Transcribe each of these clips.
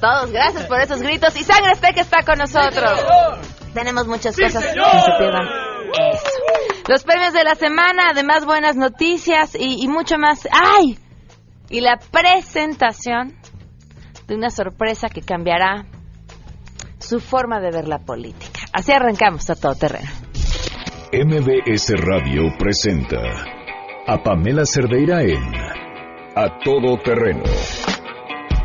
Todos, gracias por esos gritos. Y Sangre que está con nosotros. Tenemos muchas cosas que se pierdan. Eso. Los premios de la semana, además buenas noticias y, y mucho más. ¡Ay! Y la presentación de una sorpresa que cambiará su forma de ver la política. Así arrancamos a todo terreno. MBS Radio presenta a Pamela Cerdeira en A Todo Terreno,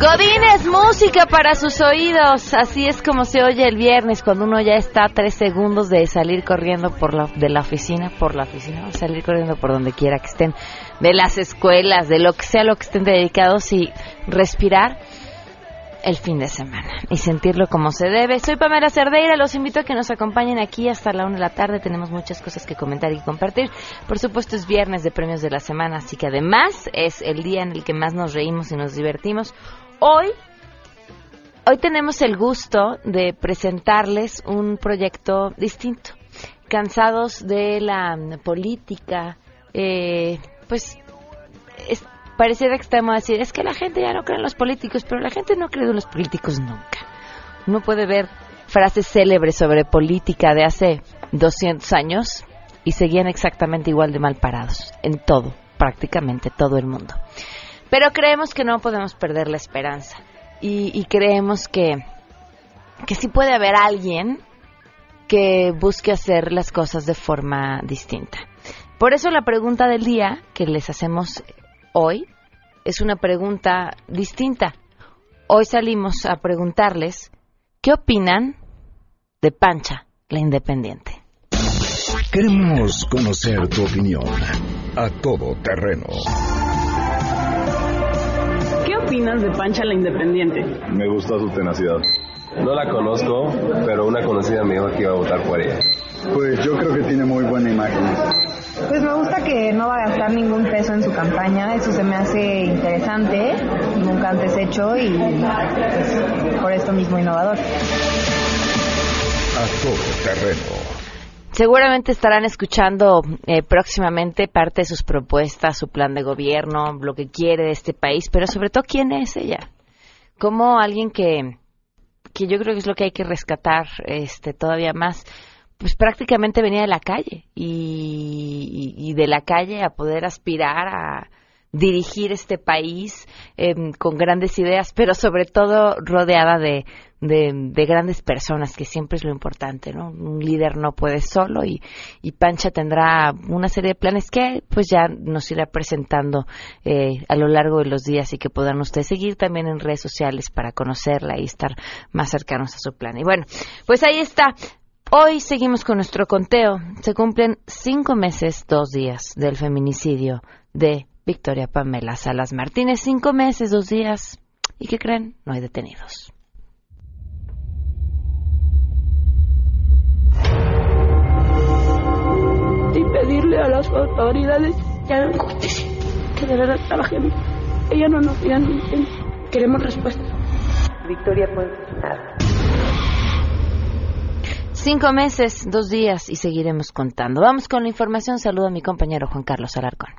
Godines, música para sus oídos. Así es como se oye el viernes cuando uno ya está a tres segundos de salir corriendo por la, de la oficina, por la oficina, salir corriendo por donde quiera que estén, de las escuelas, de lo que sea lo que estén dedicados y respirar el fin de semana y sentirlo como se debe. Soy Pamela Cerdeira, los invito a que nos acompañen aquí hasta la una de la tarde. Tenemos muchas cosas que comentar y compartir. Por supuesto es viernes de premios de la semana, así que además es el día en el que más nos reímos y nos divertimos. Hoy, hoy tenemos el gusto de presentarles un proyecto distinto. Cansados de la mm, política, eh, pues es- pareciera extremo decir, es que la gente ya no cree en los políticos, pero la gente no ha creído en los políticos nunca. Uno puede ver frases célebres sobre política de hace 200 años y seguían exactamente igual de mal parados en todo, prácticamente todo el mundo. Pero creemos que no podemos perder la esperanza y, y creemos que, que sí puede haber alguien que busque hacer las cosas de forma distinta. Por eso la pregunta del día que les hacemos hoy es una pregunta distinta. Hoy salimos a preguntarles qué opinan de Pancha, la independiente. Queremos conocer tu opinión. A Todo Terreno. ¿Qué opinas de Pancha la Independiente? Me gusta su tenacidad. No la conozco, pero una conocida me dijo que iba a votar por ella. Pues yo creo que tiene muy buena imagen. Pues me gusta que no va a gastar ningún peso en su campaña, eso se me hace interesante, nunca antes hecho y pues, por esto mismo innovador. A Todo Terreno. Seguramente estarán escuchando eh, próximamente parte de sus propuestas, su plan de gobierno, lo que quiere de este país, pero sobre todo quién es ella. Como alguien que, que yo creo que es lo que hay que rescatar este, todavía más, pues prácticamente venía de la calle y, de la calle a poder aspirar a dirigir este país em, con grandes ideas, pero sobre todo rodeada de, de, de grandes personas, que siempre es lo importante, ¿no? Un líder no puede solo y, y Pancha tendrá una serie de planes que pues ya nos irá presentando eh, a lo largo de los días y que podrán ustedes seguir también en redes sociales para conocerla y estar más cercanos a su plan. Y bueno, pues ahí está. Hoy seguimos con nuestro conteo. Se cumplen cinco meses, dos días del feminicidio de Victoria Pamela Salas Martínez. Cinco meses, dos días. ¿Y qué creen? No hay detenidos. A las autoridades que hagan justicia, que de verdad trabajen. Ella no nos digan, queremos respuesta. Cinco meses, dos días y seguiremos contando. Vamos con la información. Saludo a mi compañero Juan Carlos Alarcón.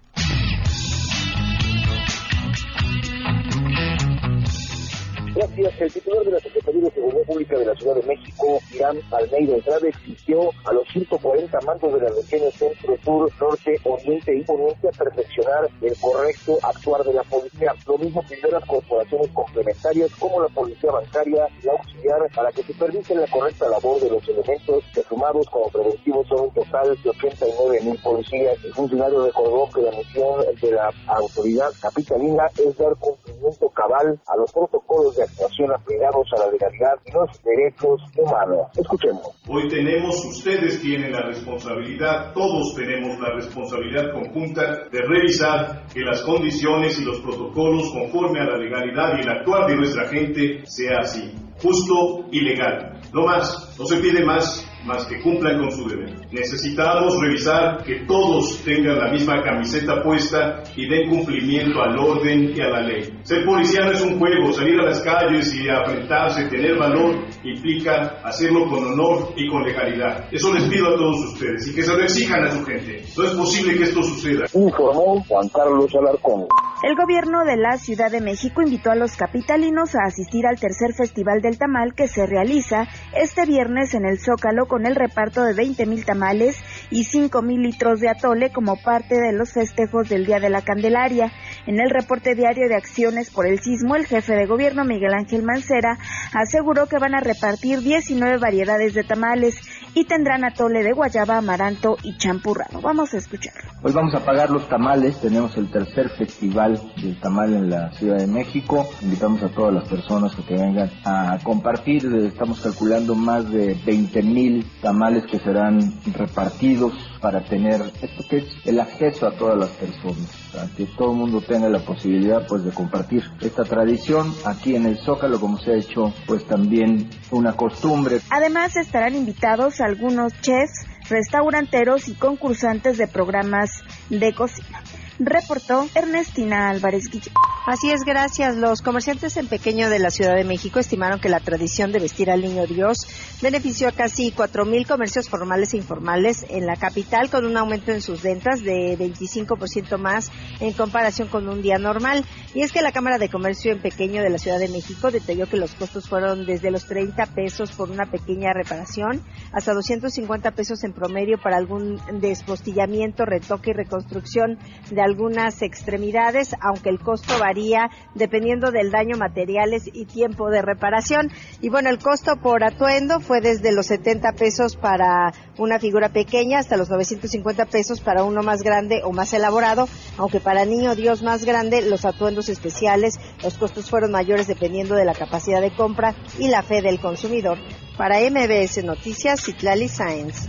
El titular de la Secretaría de Seguridad Pública de la Ciudad de México, Irán Almeida Entrada, exigió a los 140 mandos de las regiones centro, sur, norte, oriente y poniente a perfeccionar el correcto actuar de la policía. Lo mismo pidió las corporaciones complementarias como la policía bancaria y auxiliar para que supervisen la correcta labor de los elementos que sumados como preventivos son un total de 89 mil policías. El funcionario recordó que la misión de la autoridad capitalina es dar cumplimiento cabal a los protocolos de actuación apegados a la legalidad y los derechos humanos. Escuchemos. Hoy tenemos, ustedes tienen la responsabilidad, todos tenemos la responsabilidad conjunta de revisar que las condiciones y los protocolos conforme a la legalidad y el actuar de nuestra gente sea así, justo y legal. No más, no se pide más más que cumplan con su deber. Necesitamos revisar que todos tengan la misma camiseta puesta y den cumplimiento al orden y a la ley. Ser policía no es un juego, salir a las calles y enfrentarse, tener valor, implica hacerlo con honor y con legalidad. Eso les pido a todos ustedes y que se lo exijan a su gente. No es posible que esto suceda. Informó Juan Carlos Alarcón. El gobierno de la Ciudad de México invitó a los capitalinos a asistir al tercer Festival del Tamal que se realiza este viernes en el Zócalo con el reparto de 20 mil tamales y 5 mil litros de atole como parte de los festejos del Día de la Candelaria. En el reporte diario de acciones por el sismo, el jefe de gobierno Miguel Ángel Mancera aseguró que van a repartir 19 variedades de tamales y tendrán atole de guayaba, amaranto y champurrado. Vamos a escucharlo. Hoy vamos a pagar los tamales, tenemos el tercer festival del tamal en la Ciudad de México. Invitamos a todas las personas que vengan a compartir. Estamos calculando más de 20 mil tamales que serán repartidos para tener esto que es el acceso a todas las personas, para que todo el mundo tenga la posibilidad pues de compartir esta tradición aquí en el Zócalo como se ha hecho pues también una costumbre. Además estarán invitados algunos chefs, restauranteros y concursantes de programas de cocina. Reportó Ernestina Álvarez Guillén. Así es, gracias. Los comerciantes en pequeño de la Ciudad de México estimaron que la tradición de vestir al niño Dios benefició a casi 4.000 comercios formales e informales en la capital, con un aumento en sus ventas de 25% más en comparación con un día normal. Y es que la Cámara de Comercio en pequeño de la Ciudad de México detalló que los costos fueron desde los 30 pesos por una pequeña reparación hasta 250 pesos en promedio para algún despostillamiento, retoque y reconstrucción de algunas extremidades, aunque el costo varía dependiendo del daño materiales y tiempo de reparación. Y bueno, el costo por atuendo fue desde los 70 pesos para una figura pequeña hasta los 950 pesos para uno más grande o más elaborado, aunque para niño Dios más grande los atuendos especiales, los costos fueron mayores dependiendo de la capacidad de compra y la fe del consumidor. Para MBS Noticias, Citlali Sáenz.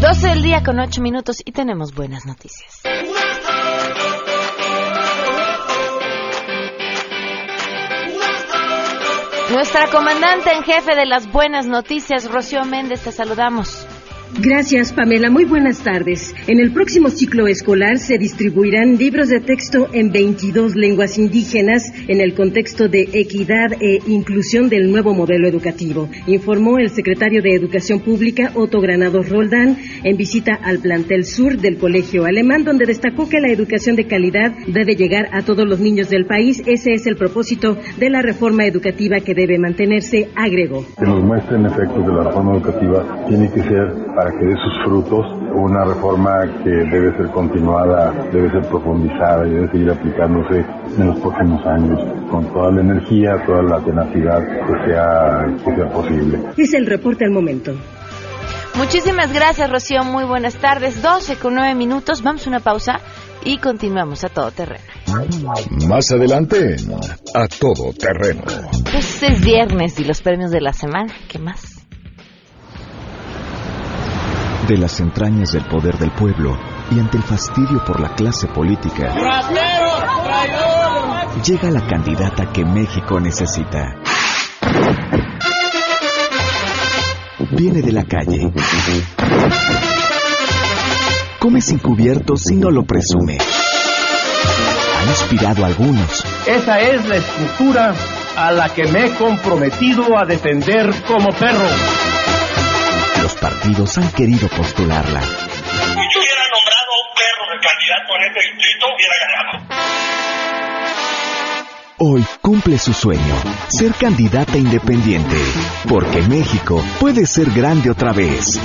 12 del día con 8 minutos y tenemos buenas noticias. Nuestra comandante en jefe de las buenas noticias, Rocío Méndez, te saludamos. Gracias, Pamela. Muy buenas tardes. En el próximo ciclo escolar se distribuirán libros de texto en 22 lenguas indígenas en el contexto de equidad e inclusión del nuevo modelo educativo, informó el secretario de Educación Pública, Otto Granados Roldán, en visita al plantel sur del Colegio Alemán, donde destacó que la educación de calidad debe llegar a todos los niños del país. Ese es el propósito de la reforma educativa que debe mantenerse, agregó. Que nos muestren efectos de la reforma educativa tiene que ser para que dé sus frutos una reforma que debe ser continuada, debe ser profundizada y debe seguir aplicándose en los próximos años con toda la energía, toda la tenacidad que sea, que sea posible. Es el reporte al momento. Muchísimas gracias, Rocío. Muy buenas tardes. 12 con 9 minutos. Vamos a una pausa y continuamos a todo terreno. Más adelante, a todo terreno. Pues es viernes y los premios de la semana. ¿Qué más? De las entrañas del poder del pueblo y ante el fastidio por la clase política, llega la candidata que México necesita. Viene de la calle. Come sin cubiertos y no lo presume. Ha inspirado a algunos. Esa es la estructura a la que me he comprometido a defender como perro. Los partidos han querido postularla. Si yo hubiera nombrado a un perro de candidato en este distrito, hubiera ganado. Hoy cumple su sueño, ser candidata independiente, porque México puede ser grande otra vez.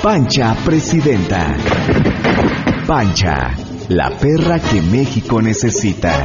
Pancha Presidenta. Pancha, la perra que México necesita.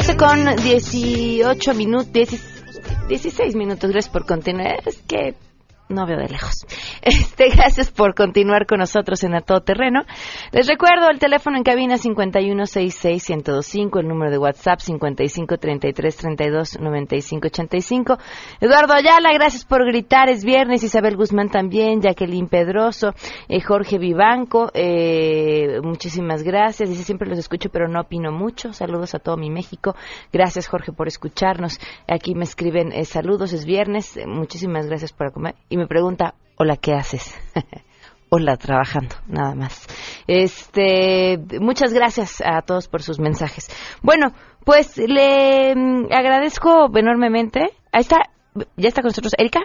12 con 18 minutos, 16 minutos. Gracias por continuar. Es que no veo de lejos. Este, gracias por continuar con nosotros en A Todo Terreno. Les recuerdo el teléfono en cabina 5166-1025, el número de WhatsApp 5533329585. Eduardo Ayala, gracias por gritar, es viernes. Isabel Guzmán también, Jacqueline Pedroso, eh, Jorge Vivanco, eh, muchísimas gracias. Dice, siempre los escucho, pero no opino mucho. Saludos a todo mi México. Gracias, Jorge, por escucharnos. Aquí me escriben eh, saludos, es viernes. Muchísimas gracias por comer. Y me pregunta, hola, ¿qué haces? hola, trabajando, nada más. Este, muchas gracias a todos por sus mensajes. Bueno, pues le mm, agradezco enormemente. Ahí está, ya está con nosotros Erika.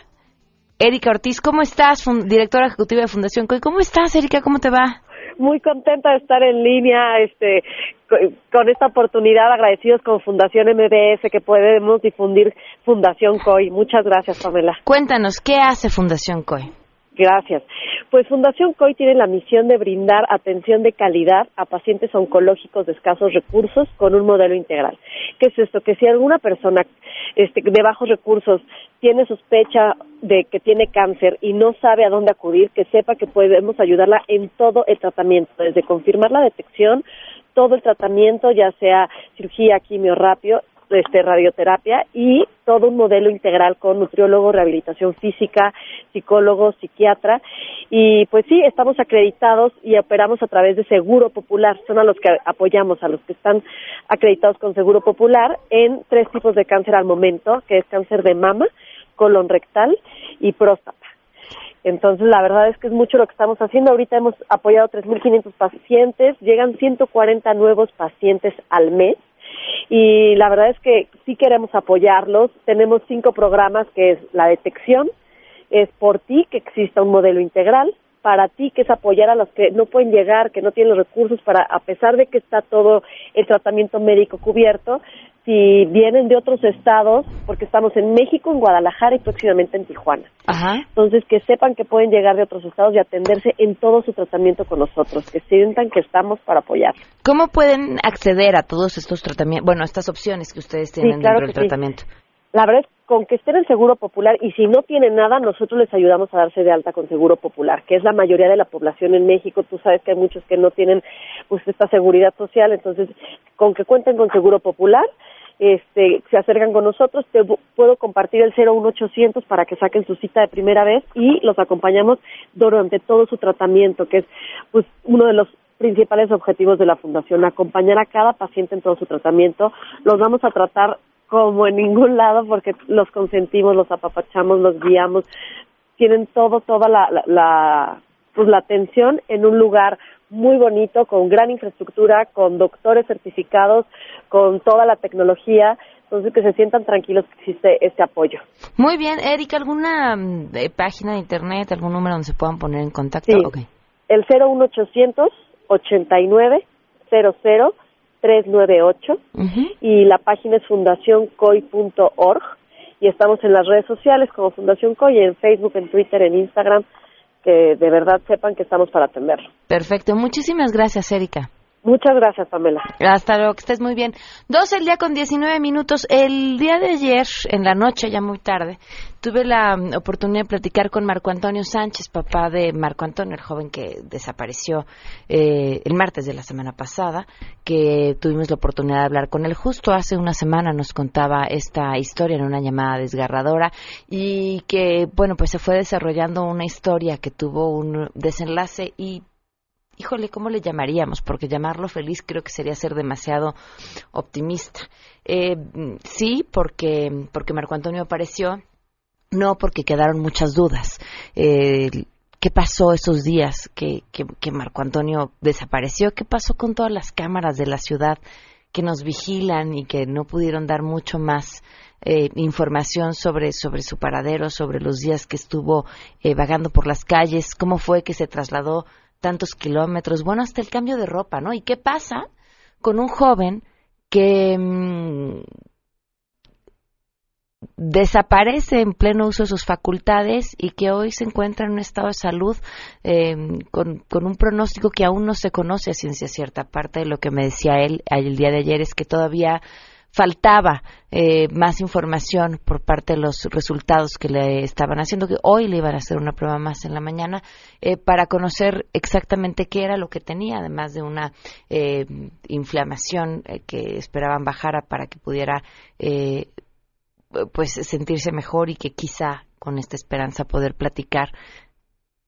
Erika Ortiz, ¿cómo estás? Directora ejecutiva de Fundación COI. ¿Cómo estás, Erika? ¿Cómo te va? muy contenta de estar en línea este co- con esta oportunidad agradecidos con Fundación MBS que podemos difundir Fundación COI muchas gracias Pamela Cuéntanos, ¿qué hace Fundación COI? Gracias. Pues Fundación COI tiene la misión de brindar atención de calidad a pacientes oncológicos de escasos recursos con un modelo integral. ¿Qué es esto? Que si alguna persona este, de bajos recursos tiene sospecha de que tiene cáncer y no sabe a dónde acudir, que sepa que podemos ayudarla en todo el tratamiento, desde confirmar la detección, todo el tratamiento, ya sea cirugía, quimio, rapio, este, radioterapia y todo un modelo integral con nutriólogo, rehabilitación física, psicólogo, psiquiatra. Y pues sí, estamos acreditados y operamos a través de Seguro Popular. Son a los que apoyamos, a los que están acreditados con Seguro Popular en tres tipos de cáncer al momento, que es cáncer de mama, colon rectal y próstata. Entonces, la verdad es que es mucho lo que estamos haciendo. Ahorita hemos apoyado 3.500 pacientes, llegan 140 nuevos pacientes al mes y la verdad es que sí queremos apoyarlos. Tenemos cinco programas que es la detección, es por ti que exista un modelo integral, para ti que es apoyar a los que no pueden llegar, que no tienen los recursos para, a pesar de que está todo el tratamiento médico cubierto, si vienen de otros estados, porque estamos en México, en Guadalajara y próximamente en Tijuana. Ajá. Entonces, que sepan que pueden llegar de otros estados y atenderse en todo su tratamiento con nosotros, que sientan que estamos para apoyar. ¿Cómo pueden acceder a todos estos tratamientos, bueno, a estas opciones que ustedes tienen claro dentro del sí. tratamiento? La verdad es con que estén en Seguro Popular y si no tienen nada, nosotros les ayudamos a darse de alta con Seguro Popular, que es la mayoría de la población en México. Tú sabes que hay muchos que no tienen pues esta seguridad social, entonces con que cuenten con Seguro Popular, este, se acercan con nosotros, te puedo compartir el 01800 para que saquen su cita de primera vez y los acompañamos durante todo su tratamiento, que es pues uno de los principales objetivos de la fundación, acompañar a cada paciente en todo su tratamiento. Los vamos a tratar como en ningún lado porque los consentimos, los apapachamos, los guiamos, tienen todo, toda la, la, la, pues la atención en un lugar muy bonito, con gran infraestructura, con doctores certificados, con toda la tecnología, entonces que se sientan tranquilos que existe este apoyo. Muy bien, Erika, ¿alguna mm, eh, página de internet, algún número donde se puedan poner en contacto? Sí. Ok. El 01800 89 00 398 y la página es fundacioncoy.org y estamos en las redes sociales como Fundación Coy, en Facebook, en Twitter, en Instagram, que de verdad sepan que estamos para atenderlo. Perfecto, muchísimas gracias, Erika. Muchas gracias, Pamela. Hasta luego, que estés muy bien. 12 el día con 19 minutos. El día de ayer, en la noche, ya muy tarde, tuve la mm, oportunidad de platicar con Marco Antonio Sánchez, papá de Marco Antonio, el joven que desapareció eh, el martes de la semana pasada, que tuvimos la oportunidad de hablar con él justo hace una semana. Nos contaba esta historia en una llamada desgarradora y que, bueno, pues se fue desarrollando una historia que tuvo un desenlace y híjole, ¿cómo le llamaríamos? Porque llamarlo feliz creo que sería ser demasiado optimista. Eh, sí, porque, porque Marco Antonio apareció, no porque quedaron muchas dudas. Eh, ¿Qué pasó esos días que, que, que Marco Antonio desapareció? ¿Qué pasó con todas las cámaras de la ciudad que nos vigilan y que no pudieron dar mucho más eh, información sobre, sobre su paradero, sobre los días que estuvo eh, vagando por las calles? ¿Cómo fue que se trasladó tantos kilómetros, bueno, hasta el cambio de ropa, ¿no? ¿Y qué pasa con un joven que mmm, desaparece en pleno uso de sus facultades y que hoy se encuentra en un estado de salud eh, con, con, un pronóstico que aún no se conoce a ciencia cierta. Parte de lo que me decía él el día de ayer es que todavía faltaba eh, más información por parte de los resultados que le estaban haciendo, que hoy le iban a hacer una prueba más en la mañana, eh, para conocer exactamente qué era lo que tenía, además de una eh, inflamación eh, que esperaban bajara para que pudiera eh, pues sentirse mejor y que quizá con esta esperanza poder platicar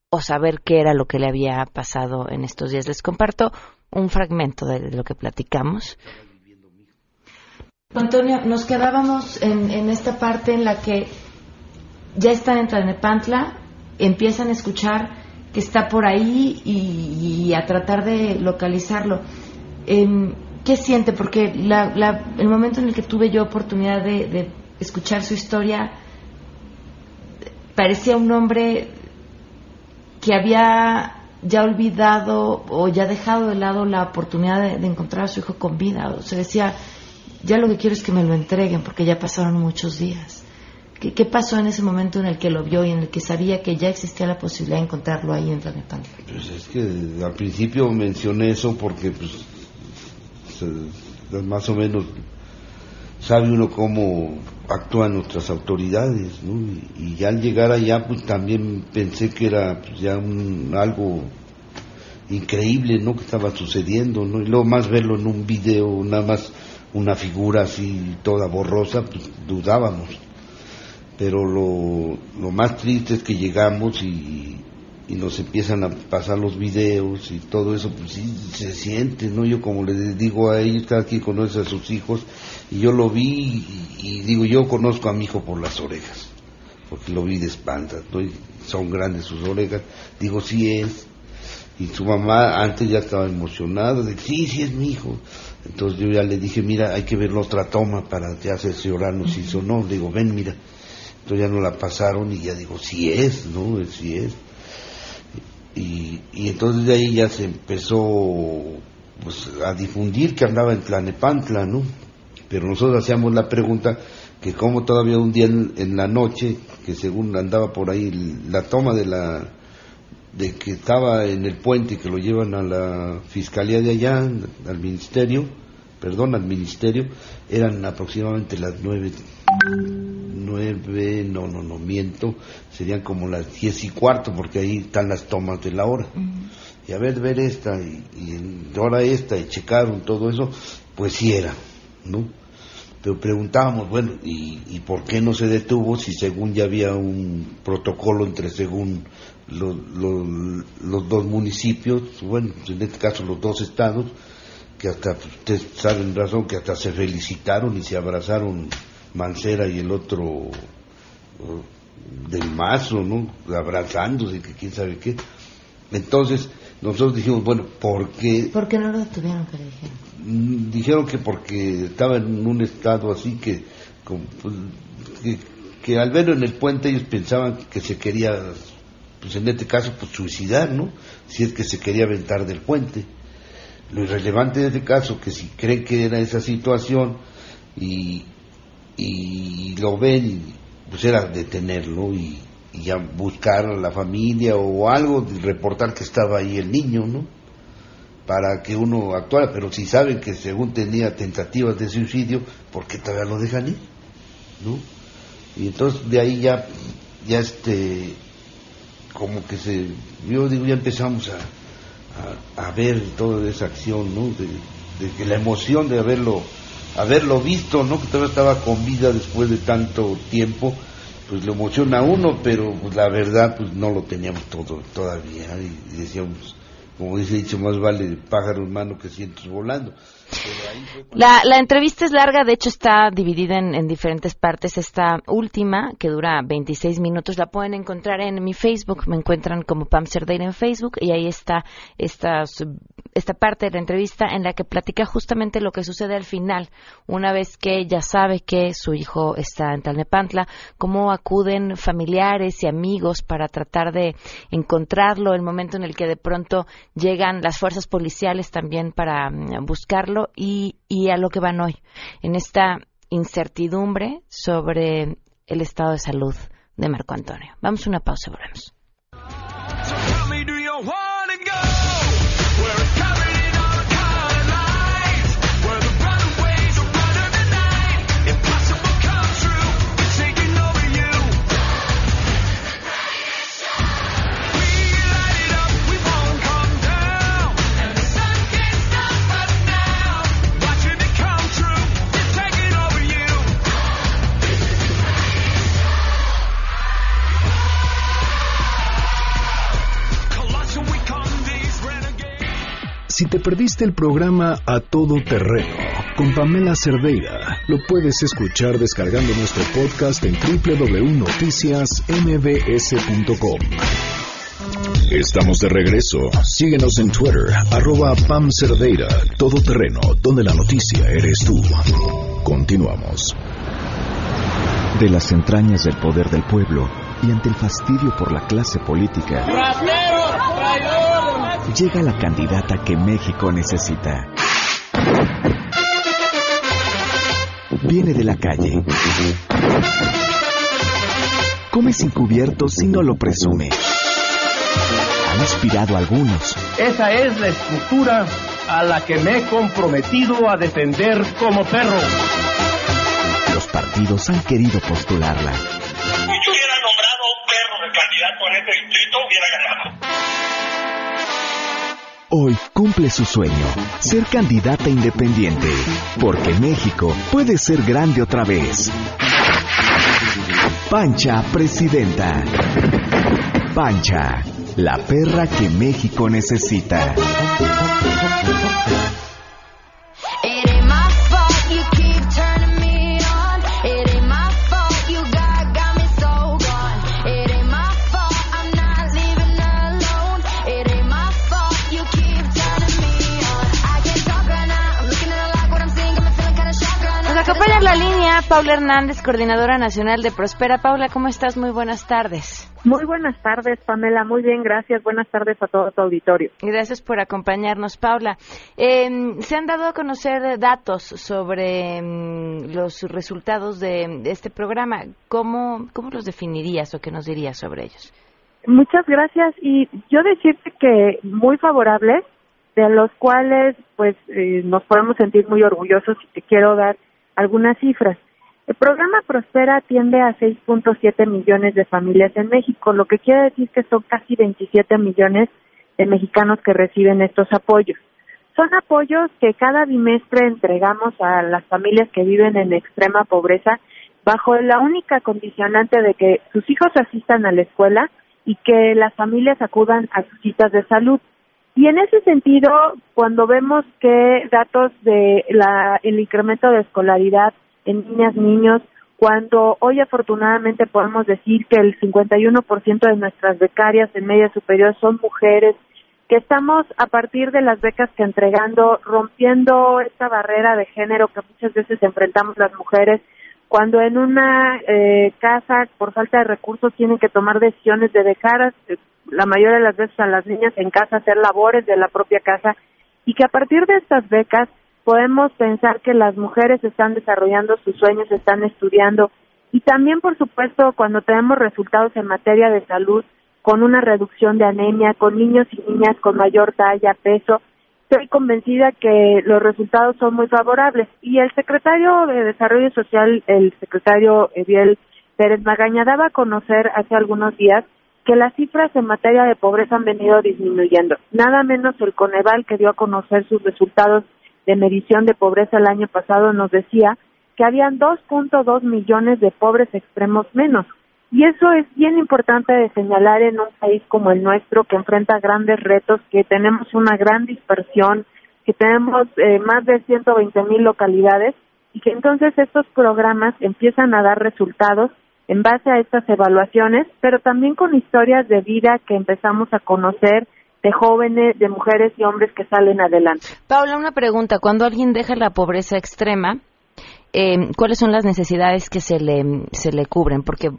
o saber qué era lo que le había pasado en estos días. Les comparto un fragmento de lo que platicamos. Antonio, nos quedábamos en, esta parte en la que ya están en Tlalnepantla, empiezan a escuchar que está por ahí y, a tratar de localizarlo. Em, ¿Qué siente? Porque el momento en el que tuve yo oportunidad de, escuchar su historia, parecía un hombre que había ya olvidado o ya dejado de lado la oportunidad de, encontrar a su hijo con vida. O sea, decía, ya lo que quiero es que me lo entreguen porque ya pasaron muchos días. ¿Qué, qué pasó en ese momento en el que lo vio y en el que sabía que ya existía la posibilidad de encontrarlo ahí en Tlalnepantla? Pues es que al principio mencioné eso porque pues se- más o menos sabe uno cómo actúan nuestras autoridades, ¿no? Y, y al llegar allá pues también pensé que era pues, ya un, algo increíble, ¿no? Que estaba sucediendo, ¿no? Y luego más verlo en un video, nada más una figura así toda borrosa, pues dudábamos. Pero lo, lo más triste es que llegamos y, y nos empiezan a pasar los videos y todo eso, pues sí se siente, ¿no? Yo como les digo a ellos, cada quien conoce a sus hijos, y yo lo vi y, digo, yo conozco a mi hijo por las orejas, porque lo vi de espaldas, ¿no? Y son grandes sus orejas, digo, sí es, y su mamá antes ya estaba emocionada, de sí, sí es mi hijo. Entonces yo ya le dije, mira, hay que ver la otra toma para ya cerciorarnos si hizo no. Le digo, ven, mira. Entonces ya no la pasaron y ya digo, sí es, ¿no? Sí es. Y, y entonces de ahí ya se empezó pues, a difundir que andaba en Tlanepantla, ¿no? Pero nosotros hacíamos la pregunta que como todavía un día en, en la noche, que según andaba por ahí la toma de la de que estaba en el puente y que lo llevan a la fiscalía de allá, al ministerio, perdón, al ministerio, eran aproximadamente las nueve, nueve, no, no, no, miento, serían como las diez y cuarto, porque ahí están las tomas de la hora. Y a ver, ver esta, y, y en hora esta, y checaron todo eso, pues sí era, ¿no? Pero preguntábamos, bueno, ¿y, ¿y por qué no se detuvo si según ya había un protocolo entre según los, los, los dos municipios, bueno, en este caso los dos estados, que hasta, ustedes saben razón, que hasta se felicitaron y se abrazaron Mancera y el otro uh, del Mazo, ¿no? Abrazándose, que quién sabe qué. Entonces, nosotros dijimos, bueno, ¿por qué? ¿Por qué no lo detuvieron? Que dijeron? Mm, Dijeron que porque estaba en un estado así que, pues, que, que al verlo en el puente ellos pensaban que se quería, pues en este caso, pues suicidar, ¿no? Si es que se quería aventar del puente. Lo irrelevante de este caso, que si creen que era esa situación y, y lo ven, pues era detenerlo y, y ya buscar a la familia o algo, reportar que estaba ahí el niño, ¿no? Para que uno actuara, pero si saben que según tenía tentativas de suicidio, ¿por qué todavía lo dejan ir? ¿No? Y entonces de ahí ya, ya este, como que se, yo digo, ya empezamos a, a, a ver toda esa acción, ¿no? De, de que la emoción de haberlo, haberlo visto, ¿no? Que todavía estaba con vida después de tanto tiempo, pues le emociona a uno, pero pues la verdad, pues no lo teníamos todo todavía, y, y decíamos, como dice dicho, más vale pájaro en mano que cientos volando. La, la entrevista es larga, de hecho está dividida en, en diferentes partes. Esta última, que dura 26 minutos, la pueden encontrar en mi Facebook. Me encuentran como Pam Cerdeira en Facebook y ahí está esta, esta parte de la entrevista en la que platica justamente lo que sucede al final, una vez que ella sabe que su hijo está en Talnepantla, cómo acuden familiares y amigos para tratar de encontrarlo, el momento en el que de pronto llegan las fuerzas policiales también para mm, y, y a lo que van hoy, en esta incertidumbre sobre el estado de salud de Marco Antonio. Vamos a una pausa y volvemos. Si te perdiste el programa A Todo Terreno con Pamela Cerdeira, lo puedes escuchar descargando nuestro podcast en www.noticiasmbs.com. Estamos de regreso. Síguenos en Twitter, arroba Pam Cerdeira, Todo Terreno, donde la noticia eres tú. Continuamos. De las entrañas del poder del pueblo y ante el fastidio por la clase política, llega la candidata que México necesita. Viene de la calle. Come sin cubiertos y no lo presume. Ha inspirado a algunos. Esa es la estructura a la que me he comprometido a defender como perro. Los partidos han querido postularla. Hoy cumple su sueño, ser candidata independiente, porque México puede ser grande otra vez. Pancha Presidenta. Pancha, la perra que México necesita. En la línea Paula Hernández, coordinadora nacional de Prospera. Paula, ¿cómo estás? Muy buenas tardes. Muy buenas tardes, Pamela. Muy bien, gracias. Buenas tardes a todo tu auditorio. Gracias por acompañarnos, Paula. Eh, se han dado a conocer datos sobre mm, los resultados de, de este programa. ¿Cómo, ¿Cómo los definirías o qué nos dirías sobre ellos? Muchas gracias y yo decirte que muy favorables, de los cuales pues eh, nos podemos sentir muy orgullosos y te quiero dar algunas cifras. El programa Prospera atiende a 6.7 millones de familias en México, lo que quiere decir que son casi 27 millones de mexicanos que reciben estos apoyos. Son apoyos que cada bimestre entregamos a las familias que viven en extrema pobreza bajo la única condicionante de que sus hijos asistan a la escuela y que las familias acudan a sus citas de salud. Y en ese sentido, cuando vemos que datos de la, el incremento de escolaridad en niñas, niños, cuando hoy afortunadamente podemos decir que el 51% de nuestras becarias en media superior son mujeres, que estamos a partir de las becas que entregando, rompiendo esta barrera de género que muchas veces enfrentamos las mujeres, cuando en una eh, casa por falta de recursos tienen que tomar decisiones de dejar a- la mayoría de las veces a las niñas en casa hacer labores de la propia casa y que a partir de estas becas podemos pensar que las mujeres están desarrollando sus sueños, están estudiando y también, por supuesto, cuando tenemos resultados en materia de salud, con una reducción de anemia, con niños y niñas con mayor talla, peso, estoy convencida que los resultados son muy favorables. Y el secretario de Desarrollo Social, el secretario Eviel Pérez Magaña, daba a conocer hace algunos días que las cifras en materia de pobreza han venido disminuyendo. Nada menos el Coneval, que dio a conocer sus resultados de medición de pobreza el año pasado, nos decía que habían 2.2 millones de pobres extremos menos. Y eso es bien importante de señalar en un país como el nuestro, que enfrenta grandes retos, que tenemos una gran dispersión, que tenemos eh, más de 120 mil localidades y que entonces estos programas empiezan a dar resultados en base a estas evaluaciones, pero también con historias de vida que empezamos a conocer de jóvenes, de mujeres y hombres que salen adelante. Paula, una pregunta. Cuando alguien deja la pobreza extrema, eh, ¿cuáles son las necesidades que se le, se le cubren? Porque,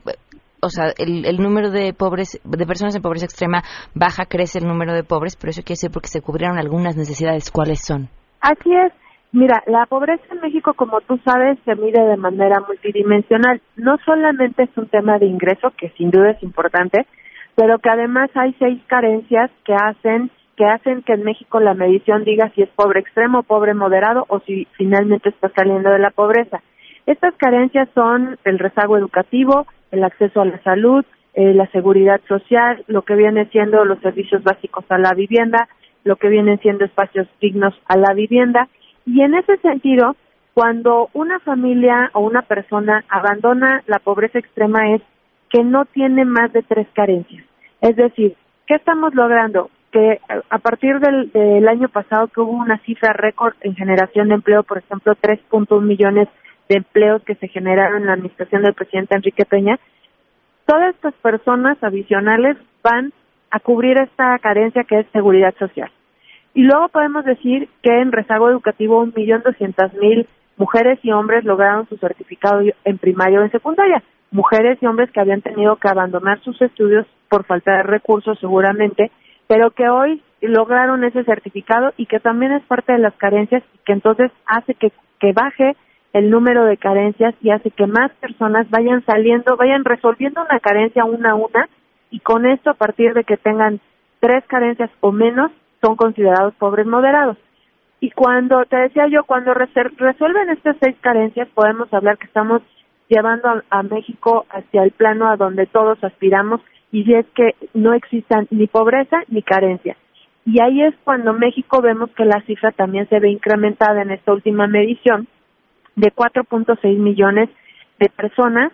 o sea, el, el número de pobres, de personas en pobreza extrema baja, crece el número de pobres, pero eso quiere decir porque se cubrieron algunas necesidades. ¿Cuáles son? Así es. Mira, la pobreza en México, como tú sabes, se mide de manera multidimensional. No solamente es un tema de ingreso, que sin duda es importante, pero que además hay seis carencias que hacen que hacen que en México la medición diga si es pobre extremo, pobre moderado o si finalmente está saliendo de la pobreza. Estas carencias son el rezago educativo, el acceso a la salud, eh, la seguridad social, lo que viene siendo los servicios básicos a la vivienda, lo que vienen siendo espacios dignos a la vivienda. Y en ese sentido, cuando una familia o una persona abandona la pobreza extrema es que no tiene más de tres carencias. Es decir, ¿qué estamos logrando? que eh, a partir del, del año pasado que hubo una cifra récord en generación de empleo, por ejemplo, 3.1 millones de empleos que se generaron en la administración del presidente Enrique Peña, todas estas personas adicionales van a cubrir esta carencia que es seguridad social. Y luego podemos decir que en rezago educativo un millón doscientas mil mujeres y hombres lograron su certificado en primaria o en secundaria. Mujeres y hombres que habían tenido que abandonar sus estudios por falta de recursos seguramente, pero que hoy lograron ese certificado y que también es parte de las carencias y que entonces hace que, que baje el número de carencias y hace que más personas vayan saliendo, vayan resolviendo una carencia una a una y con esto a partir de que tengan tres carencias o menos son considerados pobres moderados. Y cuando, te decía yo, cuando resuelven estas seis carencias podemos hablar que estamos llevando a, México hacia el plano a donde todos aspiramos y es que no existan ni pobreza ni carencia. Y ahí es cuando México vemos que la cifra también se ve incrementada en esta última medición de 4.6 millones de personas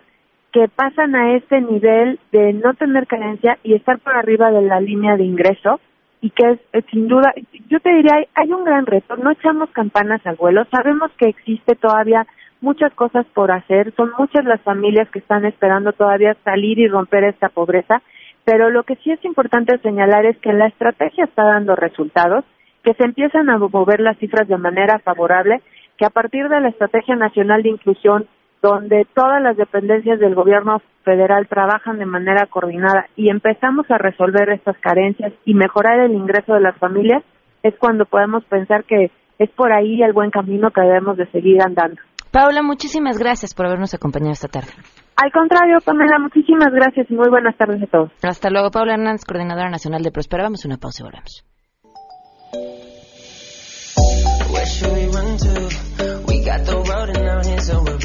que pasan a este nivel de no tener carencia y estar por arriba de la línea de ingreso y que es, sin duda, yo te diría, hay, hay un gran reto, no echamos campanas al vuelo, sabemos que existe todavía muchas cosas por hacer, son muchas las familias que están esperando todavía salir y romper esta pobreza, pero lo que sí es importante señalar es que la estrategia está dando resultados, que se empiezan a mover las cifras de manera favorable, que a partir de la Estrategia Nacional de Inclusión, donde todas las dependencias del gobierno federal trabajan de manera coordinada y empezamos a resolver estas carencias y mejorar el ingreso de las familias, es cuando podemos pensar que es por ahí el buen camino que debemos de seguir andando. Paula, muchísimas gracias por habernos acompañado esta tarde. Al contrario, Pamela, muchísimas gracias y muy buenas tardes a todos. Hasta luego, Paula Hernández, coordinadora nacional de Prospera. Vamos a una pausa y volvemos.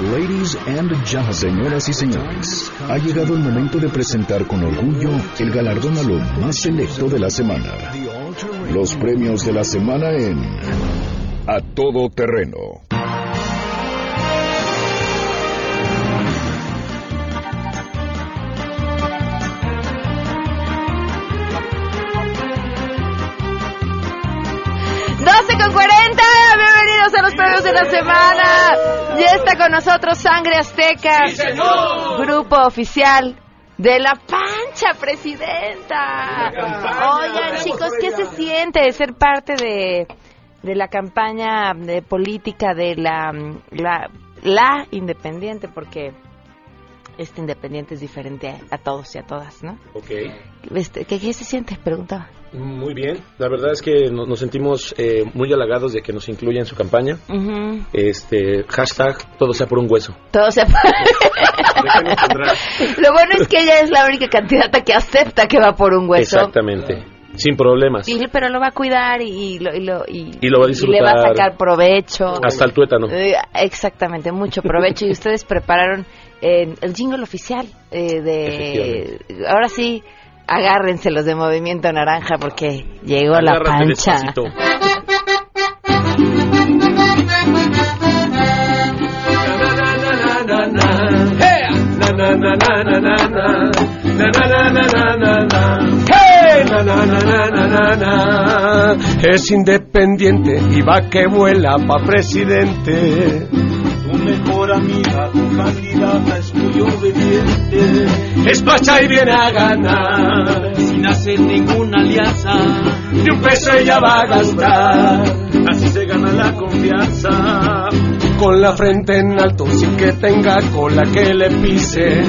Ladies and gentlemen, señoras y señores, ha llegado el momento de presentar con orgullo el galardón a lo más selecto de la semana. Los premios de la semana en A Todo Terreno. ¡12 con 40! Bienvenidos a los premios de la semana. Ya está con nosotros Sangre Azteca, grupo oficial de la Pancha Presidenta. Oigan, chicos, ¿qué se siente ser parte de, de la campaña de política de la, la, la independiente? Porque este independiente es diferente a, a todos y a todas, ¿no? Ok, Este, ¿qué, ¿Qué se siente? Preguntaba. Muy bien. La verdad es que no- nos sentimos eh, muy halagados de que nos incluya en su campaña. Ujú. Este, hashtag, todo sea por un hueso. Todo se Lo bueno es que ella es la única candidata que acepta que va por un hueso. Exactamente. Sin problemas. Y- pero lo va a cuidar y, y lo, y, lo, y, Y lo va a y le va a disfrutar. sacar provecho. Hasta el tuétano. Eh, exactamente, mucho provecho. y ustedes prepararon eh, el jingle oficial eh, de... Ahora sí, agárrense los de Movimiento Naranja porque llegó la Agárrate pancha. despacito. Es independiente y va que vuela pa' presidente. Mejor amiga, tu candidata es muy obediente. Es pacha y viene a ganar. Sin hacer ninguna alianza, Ni un peso ella va a gastar. así se gana la confianza. Con la frente en alto sin que tenga cola que le pise.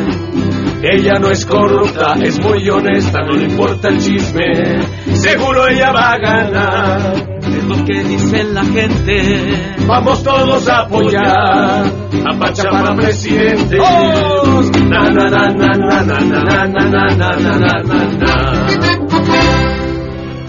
Ella no es corrupta, es muy honesta, no le importa el chisme. Seguro ella va a ganar. Es lo que dice la gente. Vamos todos a apoyar a Pacha para presidente. Na, na, na, na, na, na, na, na, na, na, na, na, na, na.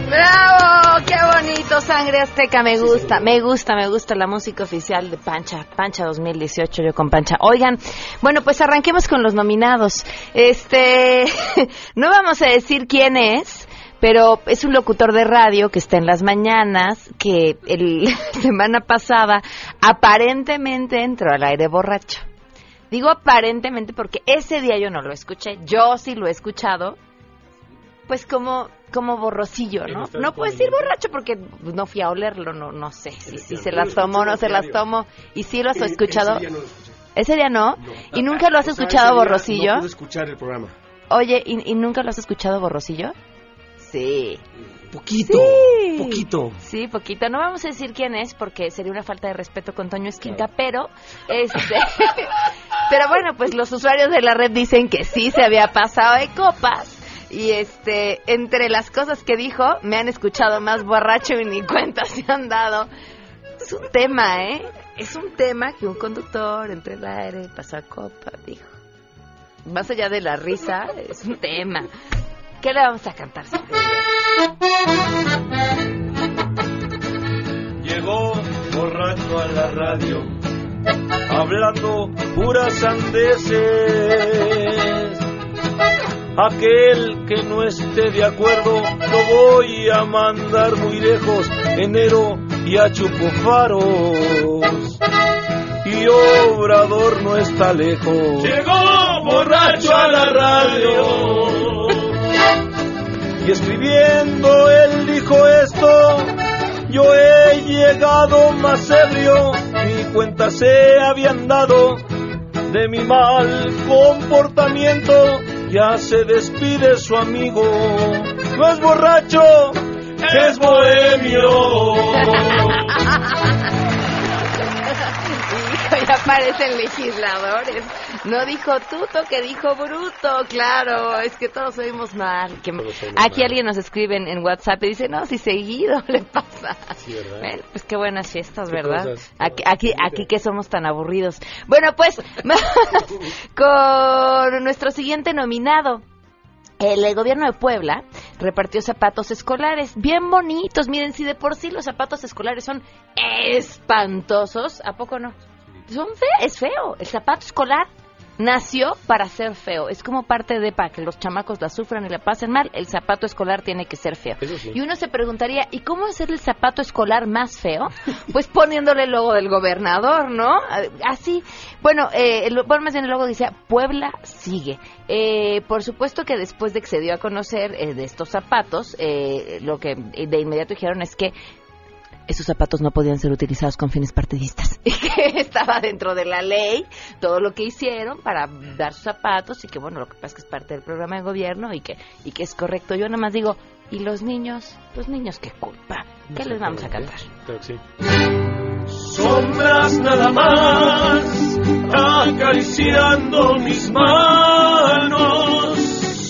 ¡Bravo! ¡Qué bonito! Sangre Azteca, me gusta, me gusta, me gusta la música oficial de Pancha, Pancha 2018, yo con Pancha. Oigan, bueno, pues arranquemos con los nominados. Este, no vamos a decir quién es, pero es un locutor de radio que está en las mañanas, que el, la semana pasada aparentemente entró al aire borracho. Digo aparentemente porque ese día yo no lo escuché, yo sí lo he escuchado, pues como como borrosillo, ¿no? No puedes ir borracho porque no fui a olerlo, no no sé si, si se las tomó o no se las tomó. ¿Y sí lo has escuchado? Ese día no lo escuché. ¿Ese día no? ¿Y nunca lo has escuchado borrosillo? No escuchar el programa. Oye, ¿y, y nunca lo has escuchado borrosillo? Sí. Poquito, Sí. poquito. Sí, poquito. No vamos a decir quién es porque sería una falta de respeto con Toño Esquinta, pero este pero bueno, pues los usuarios de la red dicen que sí se había pasado de copas. Y este, entre las cosas que dijo, me han escuchado más borracho y ni cuenta se han dado. Es un tema, ¿eh? Es un tema que un conductor entre el aire pasa copa, dijo. Más allá de la risa, es un tema. ¿Qué le vamos a cantar? Llegó borracho a la radio, hablando puras sandeces. Aquel que no esté de acuerdo lo voy a mandar muy lejos, enero y a Chupofaros. Y Obrador no está lejos. Llegó borracho a la radio. Y escribiendo él dijo esto, yo he llegado más ebrio, mi cuenta se habían dado de mi mal comportamiento, ya se despide su amigo, no es borracho, es bohemio. Ya parecen legisladores. No dijo tuto, que dijo bruto, claro. Es que todos oímos mal. Que aquí alguien nos escribe en, en WhatsApp y dice, no, si seguido le pasa. ¿verdad? Bueno, pues qué buenas fiestas, Qué ¿verdad? cosas. Aquí, aquí, aquí que somos tan aburridos. Bueno, pues, con nuestro siguiente nominado. El, gobierno de Puebla repartió zapatos escolares bien bonitos. Miren, si de por sí los zapatos escolares son espantosos, ¿a poco no? Son fe es feo. El zapato escolar nació para ser feo. Es como parte de para que los chamacos la sufran y la pasen mal. El zapato escolar tiene que ser feo. Sí. Y uno se preguntaría, ¿y cómo hacer el zapato escolar más feo? Pues poniéndole el logo del gobernador, ¿no? Así. Bueno, eh, el, bueno, más bien el logo decía, Puebla sigue. Eh, por supuesto que después de que se dio a conocer eh, de estos zapatos, eh, lo que de inmediato dijeron es que esos zapatos no podían ser utilizados con fines partidistas y que estaba dentro de la ley todo lo que hicieron para dar sus zapatos y que bueno lo que pasa es que es parte del programa de gobierno y que y que es correcto yo nada más digo y los niños los niños qué culpa qué les vamos a cantar Creo que sí. Sombras nada más, acariciando mis manos.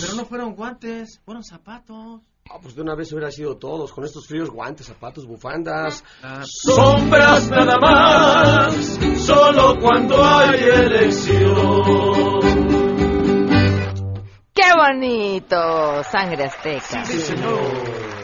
Pero no fueron guantes, fueron zapatos. Ah, pues de una vez hubiera sido todos, con estos fríos, guantes, zapatos, bufandas. Sombras nada más, solo cuando hay elección. qué bonito sangre azteca.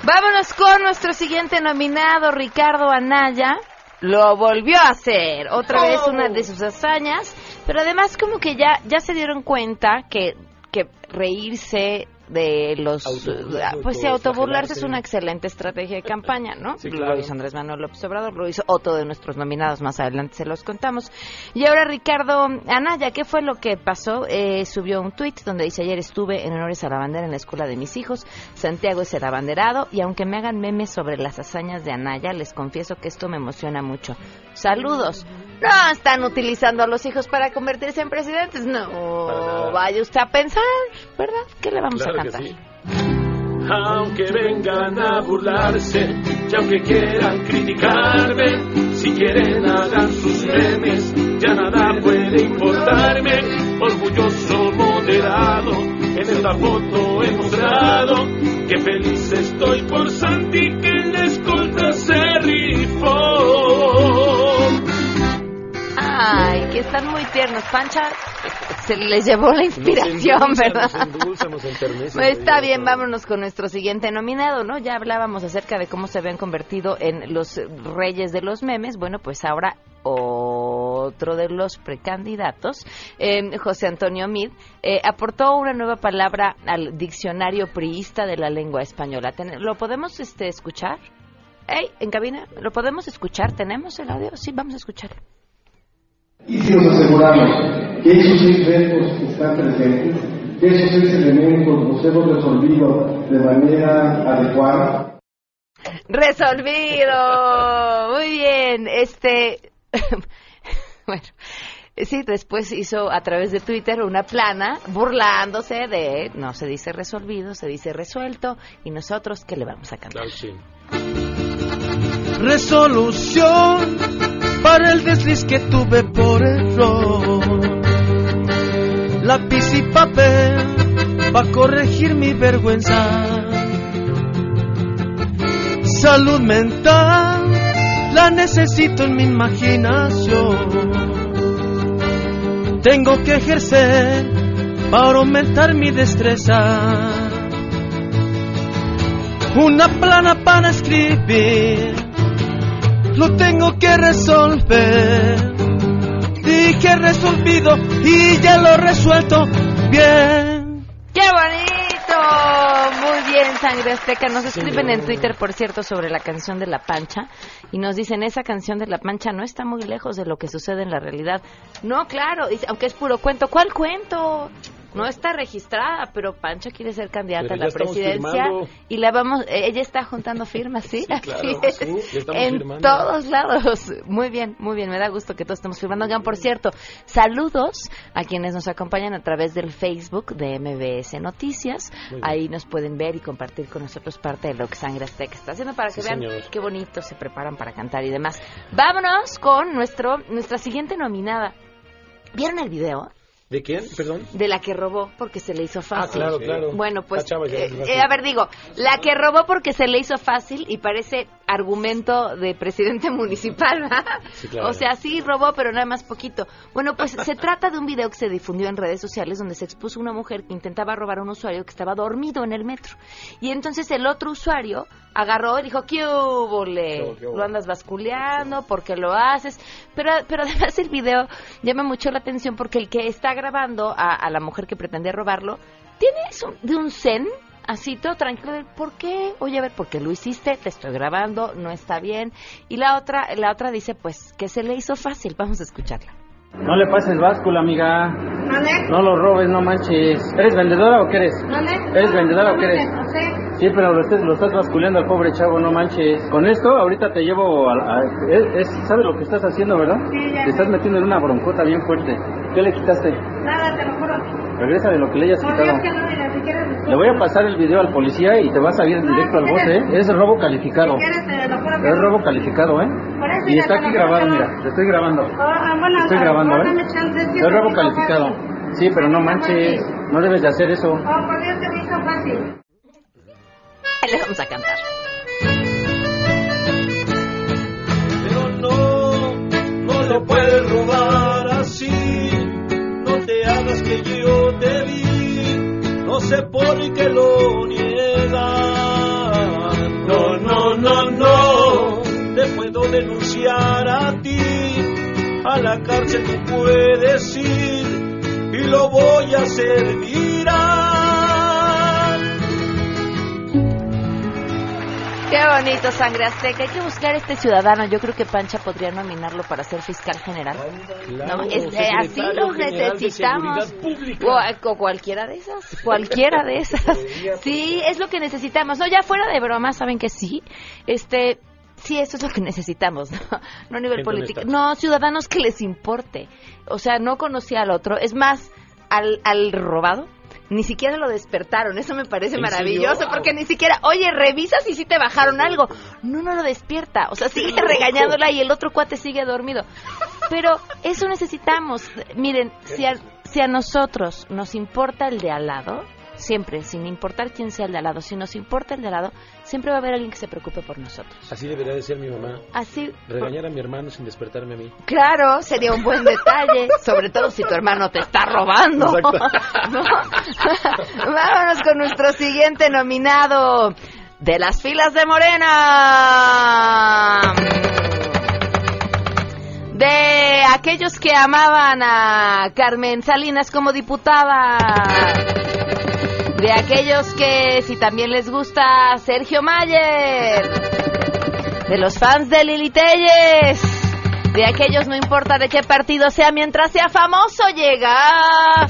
Vámonos con nuestro siguiente nominado Ricardo Anaya. Lo volvió a hacer otra vez una de sus hazañas. Pero además como que ya ya se dieron cuenta que que reírse de los Autoburlarse, pues sí autoburlarse es una excelente estrategia de campaña no Sí, lo claro. hizo Andrés Manuel López Obrador lo hizo otro de nuestros nominados más adelante se los contamos. Y ahora Ricardo Anaya qué fue lo que pasó Eh, subió un tuit donde dice ayer estuve en honores a la bandera en la escuela de mis hijos. Santiago es el abanderado y aunque me hagan memes sobre las hazañas de Anaya les confieso que esto me emociona mucho. Saludos no están utilizando a los hijos para convertirse en presidentes. No vaya usted a pensar verdad qué le vamos Claro a cantar sí. Aunque vengan a burlarse y aunque quieran criticarme, si quieren hagan sus memes, ya nada puede importarme. Orgulloso, moderado, en esta foto he mostrado que feliz estoy por Santi que en la escolta se rifó. Ay, que están muy tiernos. Pancha. Se les llevó la inspiración, Nos endulza, ¿verdad? Nos endulza, nos enternece. Pues está bien, vámonos con nuestro siguiente nominado, ¿no? Ya hablábamos acerca de cómo se habían convertido en los reyes de los memes. Bueno, pues ahora otro de los precandidatos, eh, José Antonio Mid, eh, aportó una nueva palabra al diccionario priista de la lengua española. ¿Lo podemos este, escuchar? Hey, en cabina, ¿lo podemos escuchar? ¿Tenemos el audio? Sí, vamos a escucharlo. Y si nos aseguramos que esos seis retos están presentes, que esos seis elementos los hemos resolvido de manera adecuada, Resolvido. Muy bien. Este, bueno, sí, después hizo a través de Twitter una plana burlándose de, no se dice resolvido, se dice resuelto, y nosotros, ¿qué le vamos a cantar? Resolución para el desliz que tuve por error. Lápiz y papel para corregir mi vergüenza. Salud mental la necesito en mi imaginación. Tengo que ejercer para aumentar mi destreza. Una plana para escribir lo tengo que resolver. Dije resolvido y ya lo he resuelto bien. ¡Qué bonito! Muy bien, Sangre Azteca. Nos escriben en Twitter, por cierto, sobre la canción de La Pancha y nos dicen, esa canción de La Pancha no está muy lejos de lo que sucede en la realidad. No, claro, aunque es puro cuento. ¿Cuál cuento? No está registrada, pero Pancha quiere ser candidata a la presidencia y la vamos, eh, ella está juntando firmas, ¿sí? Sí, claro, Así es. sí, ya estamos en firmando. todos lados. Muy bien, muy bien, me da gusto que todos estemos firmando. Oigan, por cierto, saludos a quienes nos acompañan a través del Facebook de MBS Noticias. Ahí nos pueden ver y compartir con nosotros parte de lo que Sangre Azteca está haciendo para que Sí, vean señor. qué bonito se preparan para cantar y demás. Vámonos con nuestro nuestra siguiente nominada. ¿Vieron el video? ¿De quién? Perdón. De la que robó porque se le hizo fácil. Ah, claro, claro. Bueno, pues, Ah, eh, eh, a ver, digo, la que robó porque se le hizo fácil y parece argumento de presidente municipal, ¿verdad? Sí, claro. O sea, sí robó, pero nada más poquito. Bueno, pues se trata de un video que se difundió en redes sociales donde se expuso una mujer que intentaba robar a un usuario que estaba dormido en el metro. Y entonces el otro usuario agarró y dijo, ¿qué hubo. Lo andas basculeando, ¿por qué lo haces? Pero, pero además el video llama mucho la atención porque el que está grabando a, a la mujer que pretendía robarlo tiene eso de un zen así todo tranquilo de, ¿por qué? Oye, a ver, ¿por qué lo hiciste? Te estoy grabando, no está bien. Y la otra, la otra dice, pues, que se le hizo fácil. Vamos a escucharla. No le pases báscula, amiga. No lo robes, no manches. ¿Eres vendedora o qué eres? ¿Eres vendedora o qué eres? Sí, pero lo estás, lo estás basculeando al pobre chavo, no manches. Con esto, ahorita te llevo a... a- es, es- ¿Sabes lo que estás haciendo, verdad? Te estás metiendo en una broncota bien fuerte. ¿Qué le quitaste? Nada, te lo juro. Regresa de lo que le hayas quitado. Le voy a pasar el video al policía y te vas a ir directo al bote, ¿eh? Es robo calificado. Es robo calificado, ¿eh? Y está aquí grabado, mira, te estoy grabando. Ah, bueno, Estoy grabando, ¿eh? es robo calificado. Sí, pero no manches, no debes de hacer eso. Oh. Le vamos a cantar. Pero no, no lo puedes robar así. No te hagas que yo sé por qué lo niegas. No, no, no, no. Te puedo denunciar a ti. A la cárcel tú puedes ir. Y lo voy a hacer viral. Qué bonito, Sangre Azteca. Hay que buscar a este ciudadano. Yo creo que Pancha podría nominarlo para ser fiscal general. Claro, No, es- eh, así lo necesitamos. O, o cualquiera de esas. Cualquiera de esas. Sí, es lo que necesitamos. No, ya fuera de broma, saben que sí. Este. Sí, eso es lo que necesitamos, ¿no? No a nivel político. No, ciudadanos que les importe. O sea, no conocía al otro. Es más, al, al robado, ni siquiera lo despertaron. Eso me parece ¿En maravilloso, porque ni siquiera, oye, revisa si sí te bajaron algo. No, no lo despierta. O sea, sigue regañándola y el otro cuate sigue dormido. Pero eso necesitamos. Miren, si a, si a nosotros nos importa el de al lado, siempre, sin importar quién sea el de al lado. Si nos importa el de al lado, siempre va a haber alguien que se preocupe por nosotros. Así debería de ser mi mamá. Así, Regañar a mi hermano sin despertarme a mí. claro, sería un buen detalle, sobre todo si tu hermano te está robando. Vámonos con nuestro siguiente nominado de las filas de Morena. De aquellos que amaban a Carmen Salinas como diputada. De aquellos que, si también les gusta, Sergio Mayer. De los fans de Lili Telles. De aquellos, no importa de qué partido sea, mientras sea famoso, llega.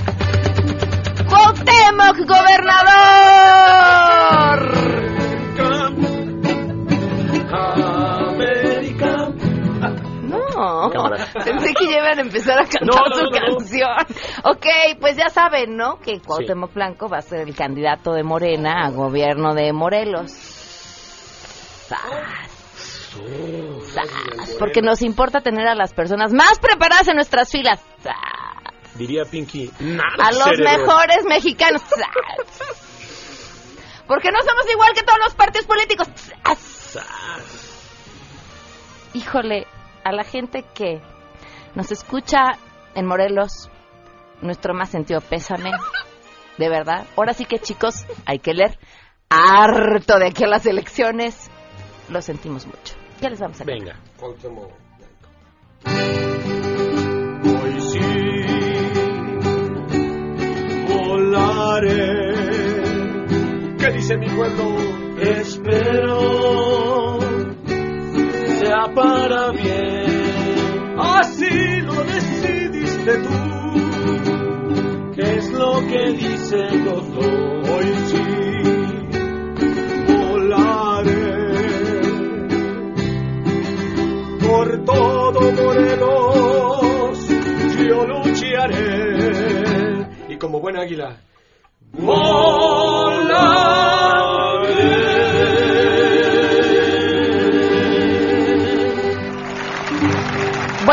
Cuauhtémoc, gobernador. No, Cámara. pensé que ya iban a empezar a cantar No, no, su no, canción. Ok, pues ya saben, ¿no? Que Cuauhtémoc Blanco va a ser el candidato de Morena a gobierno de Morelos. ¡Sas! ¡Sas! Porque nos importa tener a las personas más preparadas en nuestras filas. ¡Sas! Diría Pinky. A los cerebro. mejores mexicanos. ¡Sas! Porque no somos igual que todos los partidos políticos. ¡Sas! Híjole, a la gente que nos escucha en Morelos, nuestro más sentido pésame, de verdad. Ahora sí que chicos, hay que leer. Harto de aquí a las elecciones, lo sentimos mucho. Ya les vamos a leer. Venga. Hoy sí volaré. ¿Qué dice mi pueblo? Espero por todo Morelos yo lucharé. Y como buen águila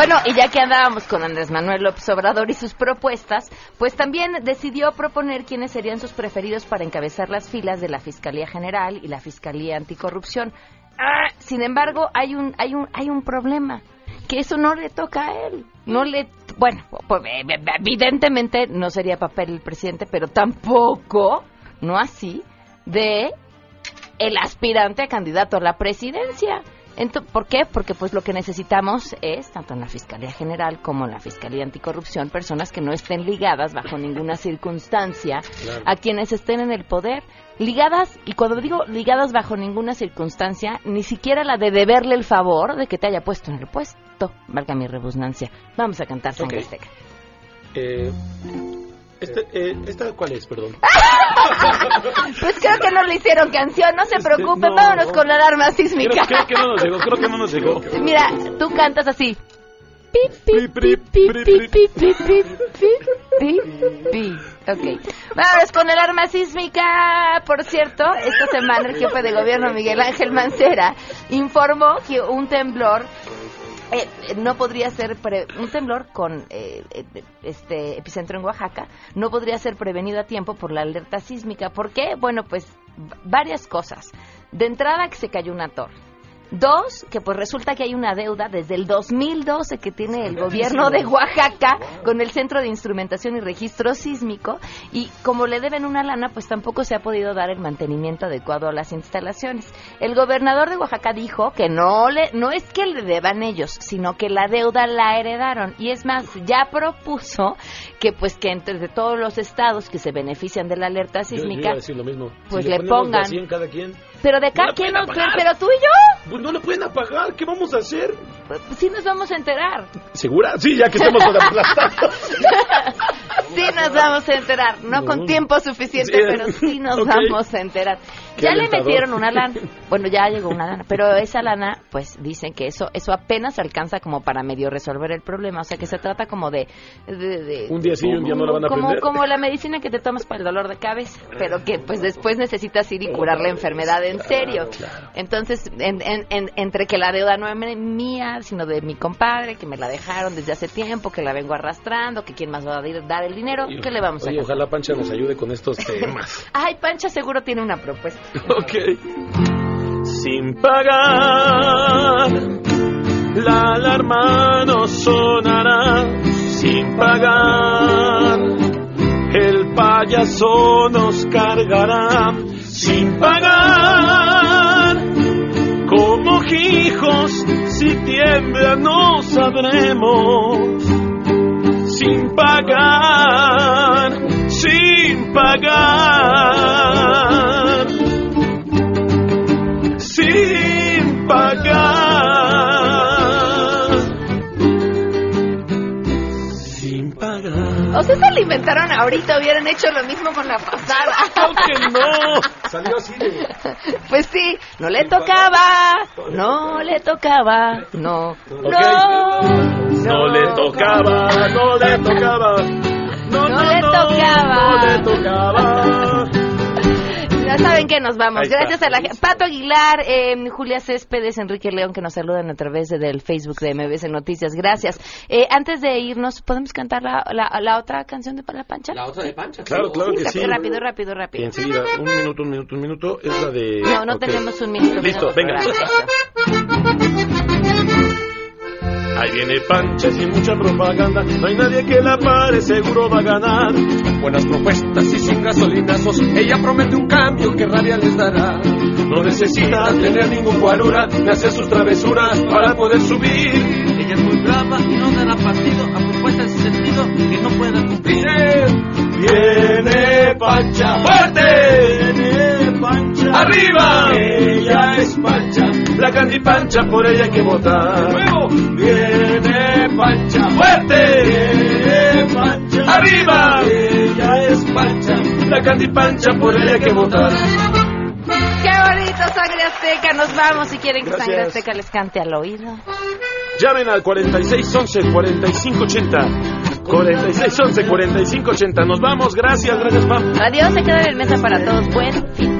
Bueno, y ya que andábamos con Andrés Manuel López Obrador y sus propuestas, pues también decidió proponer quiénes serían sus preferidos para encabezar las filas de la Fiscalía General y la Fiscalía Anticorrupción. Ah, sin embargo, hay un, hay un, hay un problema, que eso no le toca a él. No le, bueno, pues, eh, eh, evidentemente no sería papel el presidente, pero tampoco, no así, de el aspirante a candidato a la presidencia. Ento- ¿Por qué? Porque pues lo que necesitamos es, tanto en la Fiscalía General como en la Fiscalía Anticorrupción, personas que no estén ligadas bajo ninguna circunstancia Claro. a quienes estén en el poder. Ligadas, y cuando digo ligadas bajo ninguna circunstancia, ni siquiera la de deberle el favor de que te haya puesto en el puesto. Valga mi rebusnancia. Vamos a cantar Sangre. Azteca. Eh, este, eh, ¿Esta cuál es, perdón? pues creo que no le hicieron canción, no se este, vámonos con la alarma sísmica. Creo, que no nos llegó, creo que no nos llegó. Mira, tú cantas así. Vámonos con el arma sísmica. Por cierto, esta semana el jefe de gobierno Miguel Ángel Mancera informó que un temblor eh, no podría ser pre- un temblor con eh, eh, este epicentro en Oaxaca no podría ser prevenido a tiempo por la alerta sísmica. ¿Por qué? Bueno, pues varias cosas. De entrada que se cayó una torre. Dos, que pues resulta que hay una deuda desde el 2012 que tiene el gobierno de Oaxaca con el Centro de Instrumentación y Registro Sísmico y como le deben una lana, pues tampoco se ha podido dar el mantenimiento adecuado a las instalaciones. El gobernador de Oaxaca dijo que no le no es que le deban ellos, sino que la deuda la heredaron y es más, ya propuso que pues que entre todos los estados que se benefician de la alerta Yo- yo iba sísmica a decir lo mismo. pues Si le ponemos pongan. de 100 cada quien, pero de No cada la quien pueden nos- apagar. pero tú y yo pues no lo pueden apagar. ¿Qué vamos a hacer? pues, sí nos vamos a enterar. ¿Segura? Sí, ya que estamos aplastados. Sí nos vamos a enterar, no, No. con tiempo suficiente, Sí. pero sí nos vamos a enterar. Ya le alentador. metieron una lana. Bueno, ya llegó una lana, pero esa lana, pues dicen que eso eso apenas alcanza como para medio resolver el problema. O sea, que se trata como de. de- de- Un día sí y un día no la van a como, aprender. como la medicina que te tomas para el dolor de cabeza, pero que pues después necesitas ir y curar la enfermedad en serio. Entonces, en- en- en- entre que la deuda no es mía, sino de mi compadre, que me la dejaron desde hace tiempo, que la vengo arrastrando, que quién más va a dar el dinero, ¿qué le vamos a hacer? ojalá Pancha nos ayude con estos temas. Ay, Pancha seguro tiene una propuesta. Ok. Sin pagar, la alarma no sonará. Sin pagar, el payaso nos cargará. Sin pagar, como hijos, si tiembla no sabremos. Sin pagar, sin pagar O sea, se lo inventaron ahorita, hubieran hecho lo mismo con la pasada. Claro que no. Salió así de... Pues sí, no le tocaba, no le tocaba, no, no, No le tocaba, no le tocaba. No, no le No tocaba. le tocaba. Ya saben que nos vamos. Ahí está. Gracias a la gente. Pato Aguilar, eh, Julia Céspedes, Enrique León, que nos saludan a través de- del Facebook de MBC Noticias. Gracias. Eh, antes de irnos, ¿podemos cantar la, la, la otra canción de La Pancha? La otra de Pancha. Claro, claro que sí. Rápido, rápido, rápido. Y enseguida, un minuto, un minuto, un minuto, es la de... No, no tenemos un minuto. Listo, menos venga. Ahí viene Pancha sin mucha propaganda. No hay nadie que la pare, seguro va a ganar. Buenas propuestas y sin gasolinazos. Ella promete un cambio que rabia les dará. No necesita tener ningún guarura ni hacer sus travesuras para poder subir. Ella es muy brava y no dará partido a propuestas sin sentido que no pueda cumplir. Viene Pancha fuerte, arriba. Ella es Pancha, la Candy Pancha, por ella hay que votar. Viene Pancha fuerte, viene Pancha arriba. Ella es Pancha, la Candy Pancha, por ella hay que votar. Qué bonito, Sangre Azteca. Nos vamos si quieren que Gracias. Sangre Azteca les cante al oído. Llamen al 4611 4580. 4611 4580. Nos vamos, gracias, gracias, Pam. Adiós, se queda en mesa para todos. Buen fin.